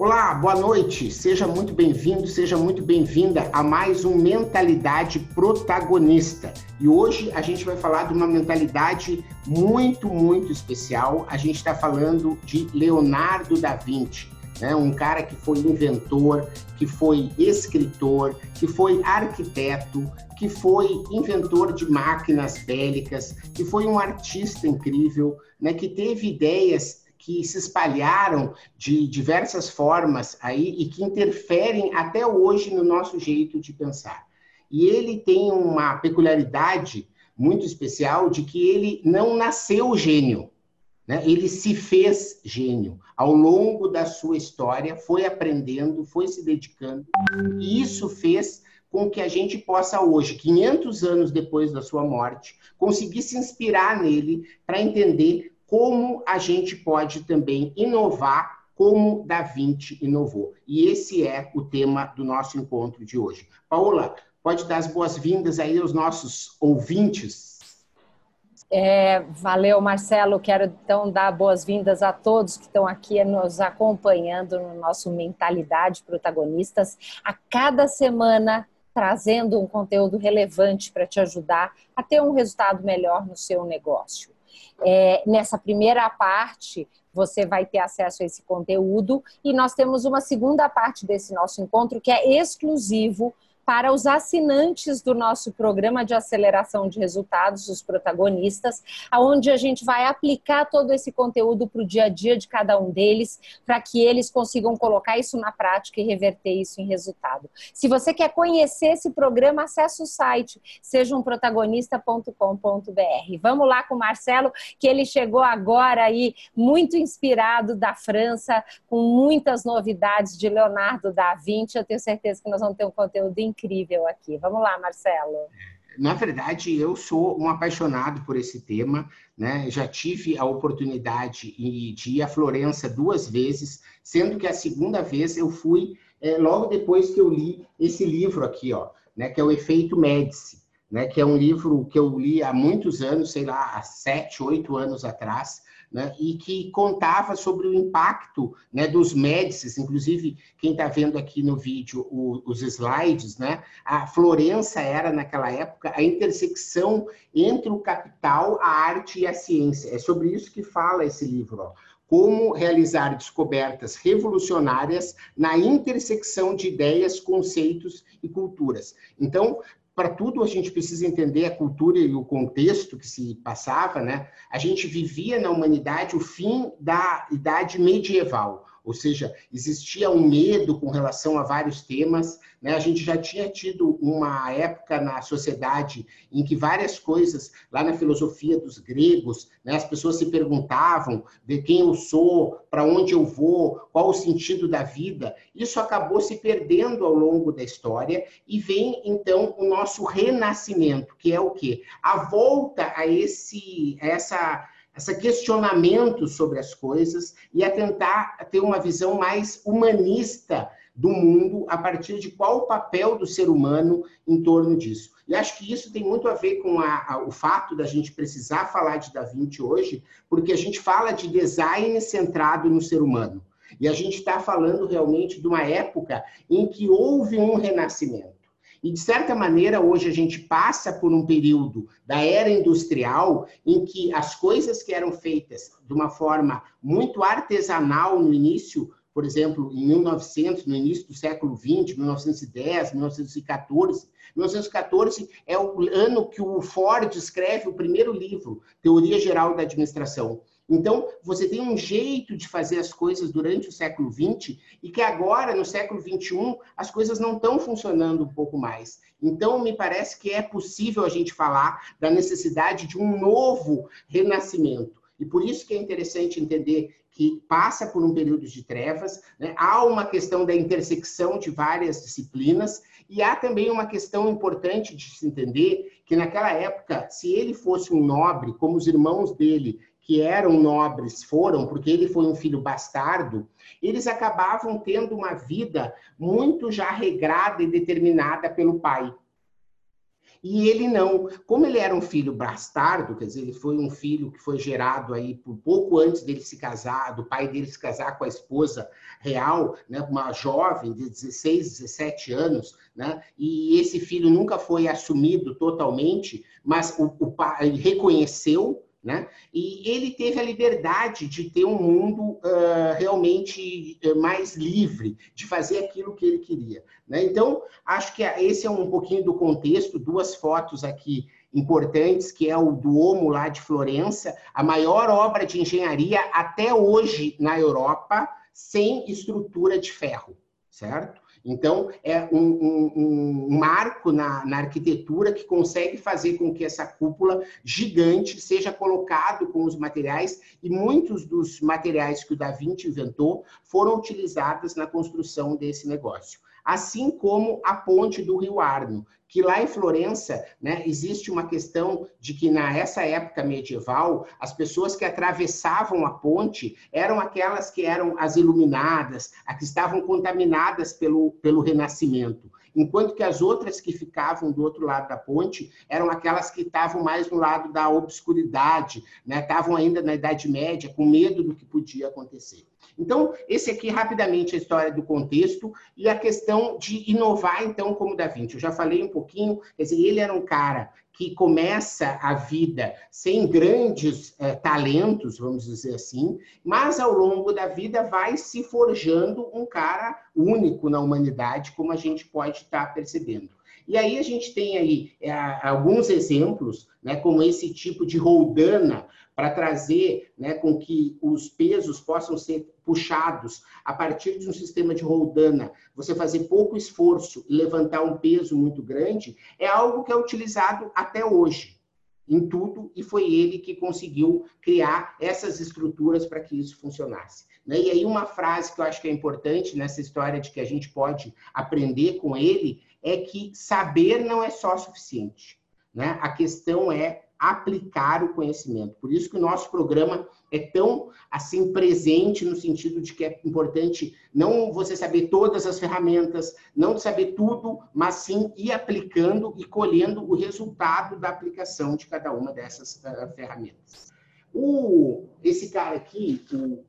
Olá, boa noite. Seja muito bem-vindo, seja muito bem-vinda a mais um Mentalidade Protagonista. E hoje a gente vai falar de uma mentalidade muito, muito especial. A gente está falando de Leonardo da Vinci. Né? Um cara que foi inventor, que foi escritor, que foi arquiteto, que foi inventor de máquinas bélicas, que foi um artista incrível, né? que teve ideias que se espalharam de diversas formas aí e que interferem até hoje no nosso jeito de pensar. E ele tem uma peculiaridade muito especial de que ele não nasceu gênio, né? ele se fez gênio. Ao longo da sua história, foi aprendendo, foi se dedicando, e isso fez com que a gente possa hoje, 500 anos depois da sua morte, conseguir se inspirar nele para entender como a gente pode também inovar como Da Vinci inovou. E esse é o tema do nosso encontro de hoje. Paola, pode dar as boas-vindas aí aos nossos ouvintes. É, valeu, Marcelo. Quero então dar boas-vindas a todos que estão aqui nos acompanhando no nosso Mentalidade Protagonistas. A cada semana trazendo um conteúdo relevante para te ajudar a ter um resultado melhor no seu negócio. É, nessa primeira parte, você vai ter acesso a esse conteúdo. E nós temos uma segunda parte desse nosso encontro que é exclusivo para os assinantes do nosso programa de aceleração de resultados, os protagonistas, aonde a gente vai aplicar todo esse conteúdo para o dia a dia de cada um deles, para que eles consigam colocar isso na prática e reverter isso em resultado. Se você quer conhecer esse programa, acesse o site sejamprotagonista.com.br. Vamos lá com o Marcelo, que ele chegou agora aí muito inspirado da França, com muitas novidades de Leonardo da Vinci. Eu tenho certeza que nós vamos ter um conteúdo incrível aqui. Vamos lá, Marcelo. Na verdade, eu sou um apaixonado por esse tema, né? Já tive a oportunidade de ir a Florença duas vezes, sendo que a segunda vez eu fui é, logo depois que eu li esse livro aqui, ó, né? Que é o Efeito Médici, né? Que é um livro que eu li há muitos anos, sei lá, há sete, oito anos atrás, né, e que contava sobre o impacto né, dos médicis, inclusive quem está vendo aqui no vídeo o, os slides, né, a Florença era naquela época a intersecção entre o capital, a arte e a ciência. É sobre isso que fala esse livro. Ó. Como realizar descobertas revolucionárias na intersecção de ideias, conceitos e culturas. Então, para tudo a gente precisa entender a cultura e o contexto que se passava, né? A gente vivia na humanidade o fim da idade medieval, ou seja, existia um medo com relação a vários temas. Né? A gente já tinha tido uma época na sociedade em que várias coisas, lá na filosofia dos gregos, né? as pessoas se perguntavam de quem eu sou, para onde eu vou, qual o sentido da vida. Isso acabou se perdendo ao longo da história e vem então o nosso renascimento, que é o quê? A volta a esse, a essa esse questionamento sobre as coisas e a tentar ter uma visão mais humanista do mundo a partir de qual o papel do ser humano em torno disso. E acho que isso tem muito a ver com a, a, o fato da gente precisar falar de Da Vinci hoje, porque a gente fala de design centrado no ser humano. E a gente está falando realmente de uma época em que houve um renascimento. E, de certa maneira, hoje a gente passa por um período da era industrial em que as coisas que eram feitas de uma forma muito artesanal no início, por exemplo, em 1900, no início do século 20, 1910, 1914. 1914 é o ano que o Ford escreve o primeiro livro, Teoria Geral da Administração. Então, você tem um jeito de fazer as coisas durante o século XX e que agora, no século XXI, as coisas não estão funcionando um pouco mais. Então, me parece que é possível a gente falar da necessidade de um novo renascimento. E por isso que é interessante entender que passa por um período de trevas, né? há uma questão da intersecção de várias disciplinas, e há também uma questão importante de se entender que naquela época, se ele fosse um nobre, como os irmãos dele, que eram nobres foram, porque ele foi um filho bastardo, eles acabavam tendo uma vida muito já regrada e determinada pelo pai. e ele não. Como ele era um filho bastardo, quer dizer, ele foi um filho que foi gerado aí por pouco antes dele se casar, do pai dele se casar com a esposa real, né, uma jovem de 16, 17 anos, né, e esse filho nunca foi assumido totalmente, mas o, o pai reconheceu né? E ele teve a liberdade de ter um mundo uh, realmente mais livre, de fazer aquilo que ele queria. Né? Então, acho que esse é um pouquinho do contexto, duas fotos aqui importantes, que é o Duomo lá de Florença, a maior obra de engenharia até hoje na Europa, sem estrutura de ferro, certo? Então, é um, um, um marco na, na, arquitetura que consegue fazer com que essa cúpula gigante seja colocado com os materiais, e muitos dos materiais que o Da Vinci inventou foram utilizados na construção desse negócio assim como a ponte do Rio Arno, que lá em Florença, né, existe uma questão de que nessa época medieval, as pessoas que atravessavam a ponte eram aquelas que eram as iluminadas, as que estavam contaminadas pelo, pelo Renascimento, enquanto que as outras que ficavam do outro lado da ponte eram aquelas que estavam mais no lado da obscuridade, né, estavam ainda na Idade Média, com medo do que podia acontecer. Então, esse aqui, rapidamente, a história do contexto e a questão de inovar, então, como Da Vinci. Eu já falei um pouquinho, quer dizer, ele era um cara que começa a vida sem grandes eh, talentos, vamos dizer assim, mas ao longo da vida vai se forjando um cara único na humanidade, como a gente pode estar percebendo. E aí a gente tem aí é, alguns exemplos, né, como esse tipo de roldana, para trazer né, com que os pesos possam ser puxados a partir de um sistema de roldana, você fazer pouco esforço e levantar um peso muito grande, é algo que é utilizado até hoje em tudo, e foi ele que conseguiu criar essas estruturas para que isso funcionasse. Né? E aí, uma frase que eu acho que é importante nessa história de que a gente pode aprender com ele é que saber não é só suficiente. Né? A questão é aplicar o conhecimento. Por isso que o nosso programa é tão assim presente no sentido de que é importante não você saber todas as ferramentas, não saber tudo, mas sim ir aplicando e colhendo o resultado da aplicação de cada uma dessas uh, ferramentas. O, esse cara aqui, o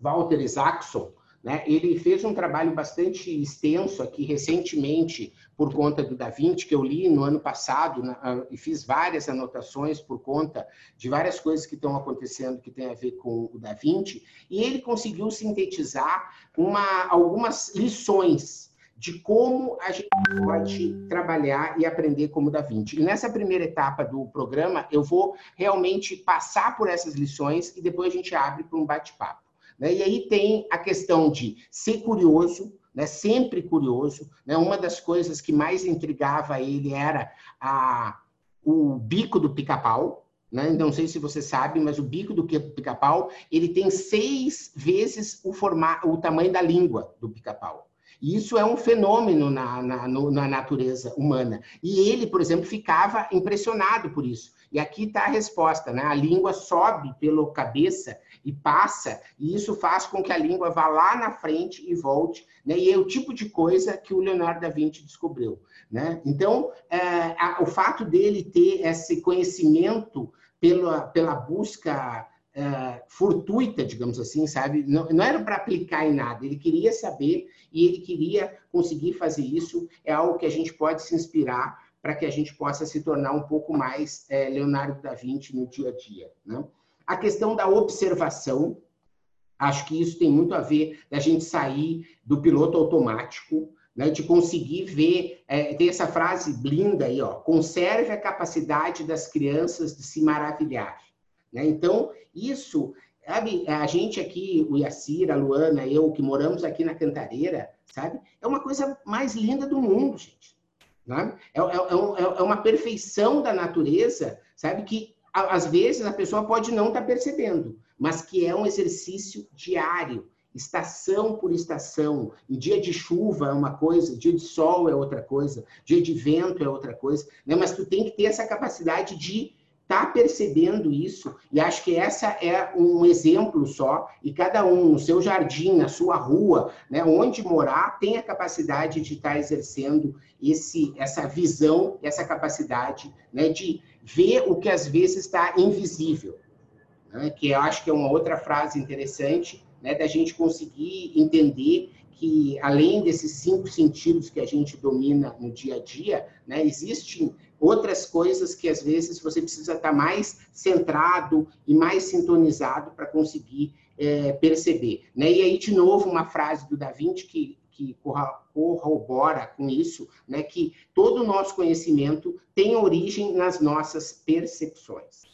Walter Isaacson, né? Ele fez um trabalho bastante extenso aqui recentemente por conta do Da Vinci, que eu li no ano passado né? e fiz várias anotações por conta de várias coisas que estão acontecendo que tem a ver com o Da Vinci, e ele conseguiu sintetizar uma, algumas lições de como a gente pode trabalhar e aprender como Da Vinci. E nessa primeira etapa do programa, eu vou realmente passar por essas lições e depois a gente abre para um bate-papo. Né? E aí tem a questão de ser curioso, né? sempre curioso. Né? Uma das coisas que mais intrigava ele era a, o bico do pica-pau. Né? Não sei se você sabe, mas o bico do pica-pau ele tem seis vezes o, formato, o tamanho da língua do pica-pau. E isso é um fenômeno na, na, na, natureza humana. E ele, por exemplo, ficava impressionado por isso. E aqui está a resposta, né? A língua sobe pela cabeça e passa, e isso faz com que a língua vá lá na frente e volte, né? E é o tipo de coisa que o Leonardo da Vinci descobriu, né? Então, é, a, o fato dele ter esse conhecimento pela, pela busca é, fortuita, digamos assim, sabe? Não, não era para aplicar em nada, ele queria saber e ele queria conseguir fazer isso. É algo que a gente pode se inspirar para que a gente possa se tornar um pouco mais é, Leonardo da Vinci no dia a dia. Né? A questão da observação, acho que isso tem muito a ver da gente sair do piloto automático, né, de conseguir ver, é, tem essa frase linda aí, ó, conserve a capacidade das crianças de se maravilhar. Né? Então, isso, sabe, a gente aqui, o Yacir, a Luana, eu, que moramos aqui na Cantareira, sabe, é uma coisa mais linda do mundo, gente. Né? É, é, é, é uma perfeição da natureza, sabe, que às vezes a pessoa pode não estar tá percebendo, mas que é um exercício diário, estação por estação. Dia de chuva é uma coisa, dia de sol é outra coisa, dia de vento é outra coisa, né? Mas tu tem que ter essa capacidade de está percebendo isso, e acho que essa é um exemplo só, e cada um no seu jardim, na sua rua, né, onde morar, tem a capacidade de estar tá exercendo esse, essa visão, essa capacidade né, de ver o que às vezes está invisível, né, que eu acho que é uma outra frase interessante, né, da gente conseguir entender que além desses cinco sentidos que a gente domina no dia a dia, né, existem outras coisas que às vezes você precisa estar mais centrado e mais sintonizado para conseguir é, perceber. Né? E aí, de novo, uma frase do Da Vinci que, que corrobora com isso, né? que todo o nosso conhecimento tem origem nas nossas percepções.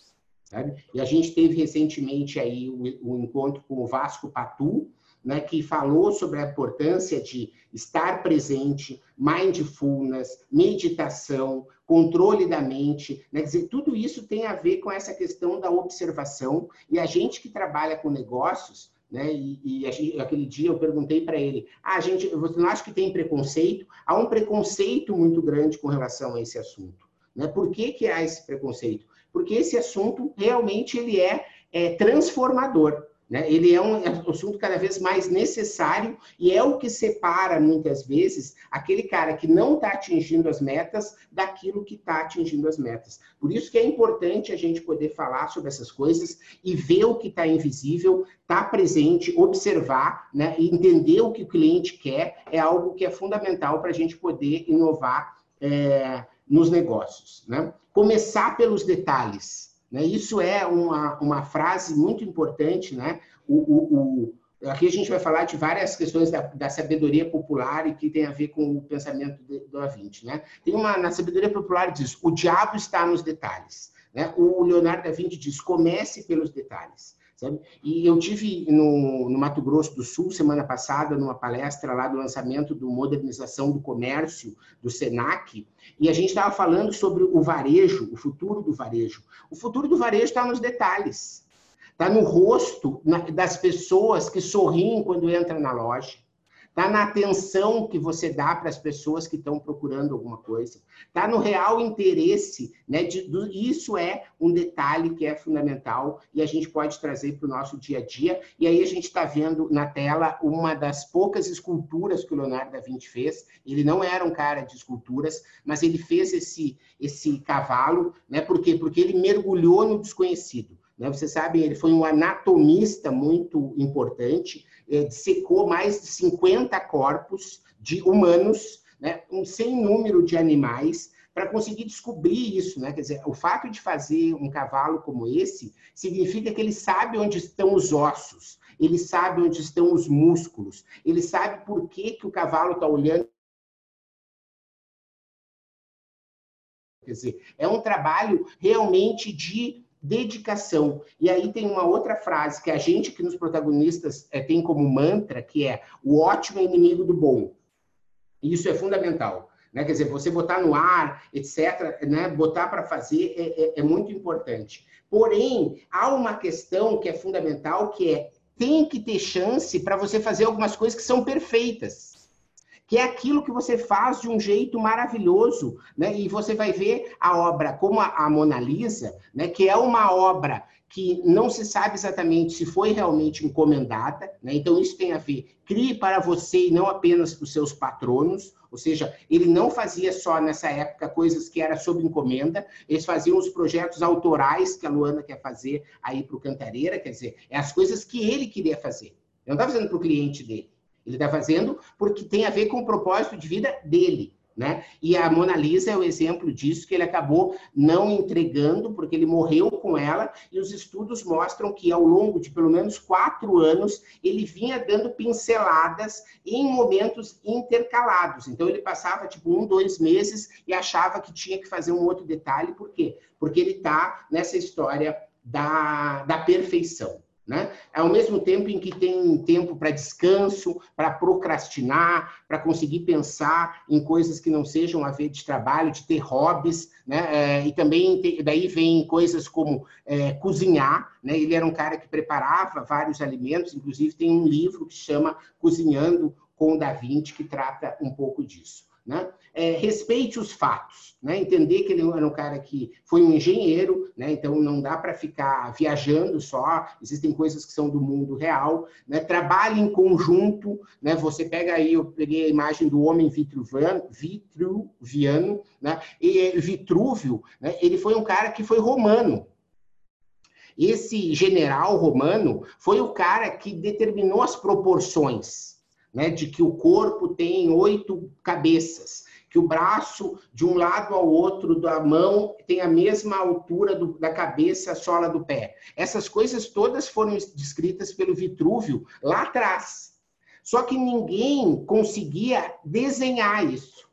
Sabe? E a gente teve recentemente aí o, encontro com o Vasco Patu, né, que falou sobre a importância de estar presente, mindfulness, meditação, controle da mente, né? Quer dizer, tudo isso tem a ver com essa questão da observação e a gente que trabalha com negócios, né? E, e gente, aquele dia eu perguntei para ele: ah, gente, você não acha que tem preconceito? Há um preconceito muito grande com relação a esse assunto, né? Por que, que há esse preconceito? Porque esse assunto realmente ele é, é transformador. Né? Ele é um assunto cada vez mais necessário e é o que separa, muitas vezes, aquele cara que não está atingindo as metas daquilo que está atingindo as metas. Por isso que é importante a gente poder falar sobre essas coisas e ver o que está invisível, estar tá presente, observar né? e entender o que o cliente quer é algo que é fundamental para a gente poder inovar é, nos negócios. Né? Começar pelos detalhes. Né? Isso é uma, uma frase muito importante. Né? O, o, o, aqui a gente vai falar de várias questões da, da, sabedoria popular e que tem a ver com o pensamento de, do Avinte. Né? Tem uma, na sabedoria popular diz, o diabo está nos detalhes. Né? O Leonardo da Vinci diz, comece pelos detalhes. Sabe? E eu tive no, no, Mato Grosso do Sul, semana passada, numa palestra lá do lançamento do Modernização do Comércio, do SENAC, e a gente estava falando sobre o varejo, o futuro do varejo. O futuro do varejo está nos detalhes, está no rosto das pessoas que sorriem quando entram na loja, Está na atenção que você dá para as pessoas que estão procurando alguma coisa. Está no real interesse. Né, de, do, isso é um detalhe que é fundamental e a gente pode trazer para o nosso dia a dia. E aí a gente está vendo na tela uma das poucas esculturas que o Leonardo da Vinci fez. Ele não era um cara de esculturas, mas ele fez esse, esse cavalo. Né, por quê? Porque ele mergulhou no desconhecido. Né? Você sabe, ele foi um anatomista muito importante, é, secou mais de 50 corpos de humanos, né? um sem número de animais, para conseguir descobrir isso, né? Quer dizer, o fato de fazer um cavalo como esse significa que ele sabe onde estão os ossos, ele sabe onde estão os músculos, ele sabe por que, que o cavalo está olhando. Quer dizer, é um trabalho realmente de dedicação. E aí tem uma outra frase que a gente que nos protagonistas é, tem como mantra, que é o ótimo é inimigo do bom. Isso é fundamental. Né? Quer dizer, você botar no ar, etc., né? botar para fazer é, é, é muito importante. Porém, há uma questão que é fundamental, que é tem que ter chance para você fazer algumas coisas que são perfeitas que é aquilo que você faz de um jeito maravilhoso, né? E você vai ver a obra como a, Mona Lisa, né? Que é uma obra que não se sabe exatamente se foi realmente encomendada, né? Então isso tem a ver crie para você e não apenas para os seus patronos, ou seja, ele não fazia só nessa época coisas que era sob encomenda, eles faziam os projetos autorais que a Luana quer fazer aí para o Cantareira, quer dizer, é as coisas que ele queria fazer. Não está fazendo para o cliente dele. Ele está fazendo porque tem a ver com o propósito de vida dele. Né? E a Mona Lisa é o exemplo disso, que ele acabou não entregando, porque ele morreu com ela, e os estudos mostram que ao longo de pelo menos quatro anos, ele vinha dando pinceladas em momentos intercalados. Então, ele passava tipo um, dois meses e achava que tinha que fazer um outro detalhe, por quê? Porque ele está nessa história da, da perfeição. Né? Ao mesmo tempo em que tem tempo para descanso, para procrastinar, para conseguir pensar em coisas que não sejam a ver de trabalho, de ter hobbies, né? É, e também daí vem coisas como é, cozinhar, né? Ele era um cara que preparava vários alimentos, inclusive tem um livro que chama Cozinhando com Da Vinci que trata um pouco disso. Né? É, respeite os fatos, né? entender que ele era um cara que foi um engenheiro, né? então não dá para ficar viajando só, existem coisas que são do mundo real, né? trabalhe em conjunto, né? você pega aí, eu peguei a imagem do homem vitruviano, vitruviano né? e Vitrúvio, né? ele foi um cara que foi romano, esse general romano foi o cara que determinou as proporções, né, de que o corpo tem oito cabeças, que o braço de um lado ao outro da mão tem a mesma altura do, da cabeça, a sola do pé. Essas coisas todas foram descritas pelo Vitrúvio lá atrás. Só que ninguém conseguia desenhar isso.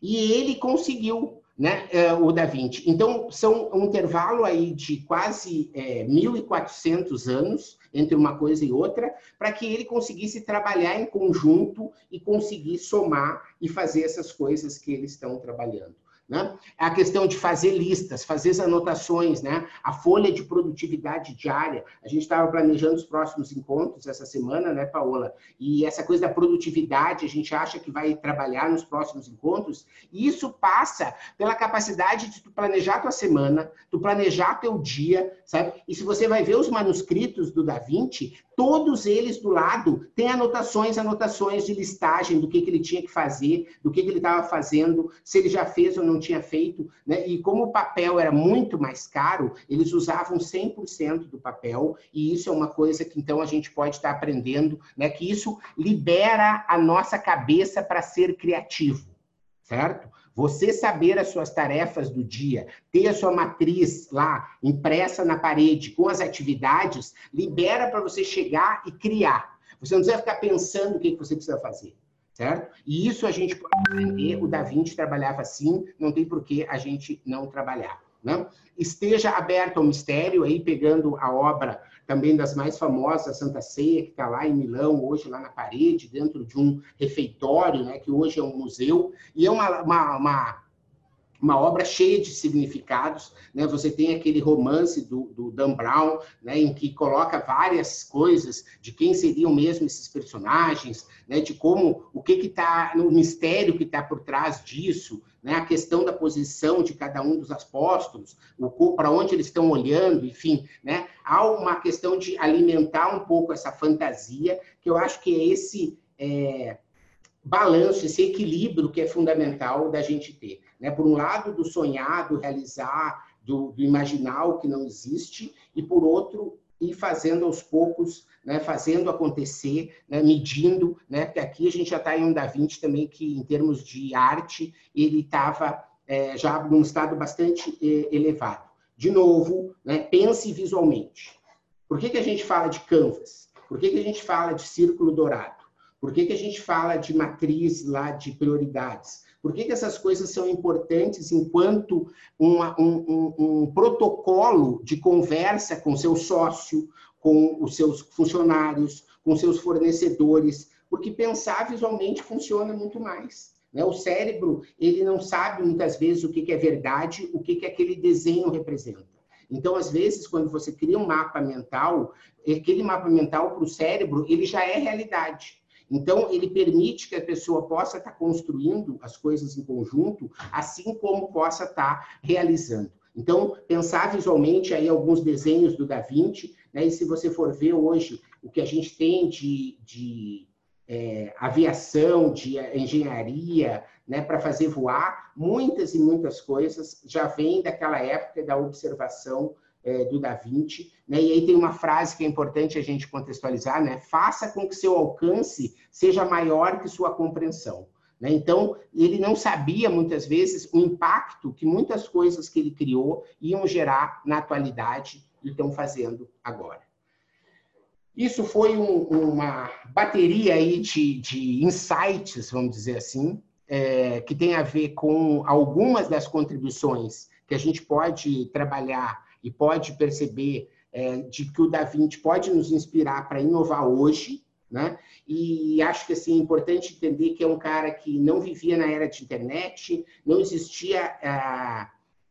E ele conseguiu né, é, o Da Vinci. Então, são um intervalo aí de quase é, 1.400 anos entre uma coisa e outra, para que ele conseguisse trabalhar em conjunto e conseguir somar e fazer essas coisas que eles estão trabalhando. Né? A questão de fazer listas, fazer as anotações, né? a folha de produtividade diária. A gente estava planejando os próximos encontros essa semana, né, Paola? E essa coisa da produtividade, a gente acha que vai trabalhar nos próximos encontros, e isso passa pela capacidade de tu planejar tua semana, tu planejar teu dia, sabe? E se você vai ver os manuscritos do Da Vinci, todos eles do lado têm anotações, anotações de listagem do que, que ele tinha que fazer, do que, que ele estava fazendo, se ele já fez ou não tinha feito, né? E como o papel era muito mais caro, eles usavam 100% do papel, e isso é uma coisa que então a gente pode estar aprendendo, né? Que isso libera a nossa cabeça para ser criativo, certo? Você saber as suas tarefas do dia, ter a sua matriz lá impressa na parede com as atividades, libera para você chegar e criar. Você não precisa ficar pensando o que você precisa fazer, certo? E isso a gente pode aprender. O Da Vinci trabalhava assim, não tem por que a gente não trabalhar. Né? Esteja aberto ao mistério, aí pegando a obra também das mais famosas, Santa Ceia, que está lá em Milão, hoje lá na parede, dentro de um refeitório, né, que hoje é um museu, e é uma, uma, uma uma obra cheia de significados, né? Você tem aquele romance do, do Dan Brown, né? Em que coloca várias coisas de quem seriam mesmo esses personagens, né? De como o que que está no mistério que está por trás disso, né? A questão da posição de cada um dos apóstolos, o para onde eles estão olhando, enfim, né? Há uma questão de alimentar um pouco essa fantasia que eu acho que é esse é, balanço, esse equilíbrio que é fundamental da gente ter. Né? Por um lado, do sonhar, do realizar, do, do imaginar o que não existe, e por outro, ir fazendo aos poucos, né, fazendo acontecer, né, medindo, né, porque aqui a gente já está em um Da Vinci também que, em termos de arte, ele estava é, já num estado bastante é, elevado. De novo, né, pense visualmente. Por que, que a gente fala de canvas? Por que, que a gente fala de círculo dourado? Por que, que a gente fala de matriz lá de prioridades? Por que, que essas coisas são importantes enquanto uma, um, um, um protocolo de conversa com seu sócio, com os seus funcionários, com seus fornecedores? Porque pensar visualmente funciona muito mais. Né? O cérebro ele não sabe muitas vezes o que, que é verdade, o que, que aquele desenho representa. Então, às vezes, quando você cria um mapa mental, aquele mapa mental para o cérebro ele já é realidade. Então, ele permite que a pessoa possa estar construindo as coisas em conjunto, assim como possa estar realizando. Então, pensar visualmente aí alguns desenhos do Da Vinci, né? e se você for ver hoje o que a gente tem de, de é, aviação, de engenharia, né, para fazer voar, muitas e muitas coisas já vêm daquela época da observação é, do Da Vinci, né? E aí tem uma frase que é importante a gente contextualizar, né? Faça com que seu alcance seja maior que sua compreensão. Né? Então, ele não sabia muitas vezes o impacto que muitas coisas que ele criou iam gerar na atualidade e estão fazendo agora. Isso foi um, uma bateria aí de, de, insights, vamos dizer assim, é, que tem a ver com algumas das contribuições que a gente pode trabalhar e pode perceber é, de que o Da Vinci pode nos inspirar para inovar hoje, né? E acho que assim, é importante entender que é um cara que não vivia na era de internet, não existia a,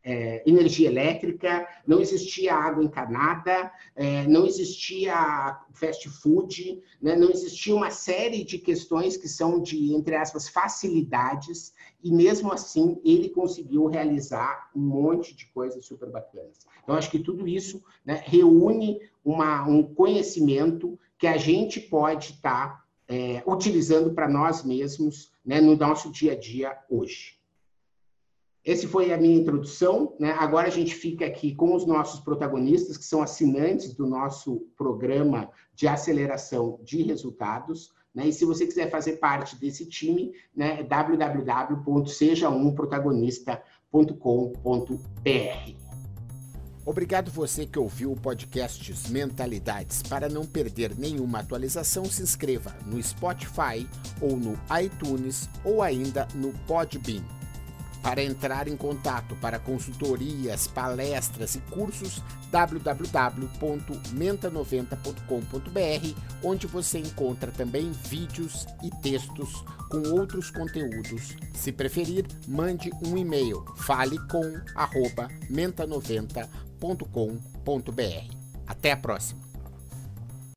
é, energia elétrica, não existia água encanada, é, não existia fast food, né? não existia uma série de questões que são de, entre aspas, facilidades, e mesmo assim ele conseguiu realizar um monte de coisas super bacanas. Então, acho que tudo isso né, reúne uma, um conhecimento que a gente pode estar tá, é, utilizando para nós mesmos né, no nosso dia a dia hoje. Esse foi a minha introdução. Né? Agora a gente fica aqui com os nossos protagonistas, que são assinantes do nosso programa de aceleração de resultados. Né? E se você quiser fazer parte desse time, né, é www.sejaumprotagonista.com.br. Obrigado você que ouviu o podcast Mentalidades. Para não perder nenhuma atualização, se inscreva no Spotify ou no iTunes ou ainda no Podbean. Para entrar em contato para consultorias, palestras e cursos, www.menta90.com.br, onde você encontra também vídeos e textos com outros conteúdos. Se preferir, mande um e-mail falecom@menta90.com.br. Até a próxima.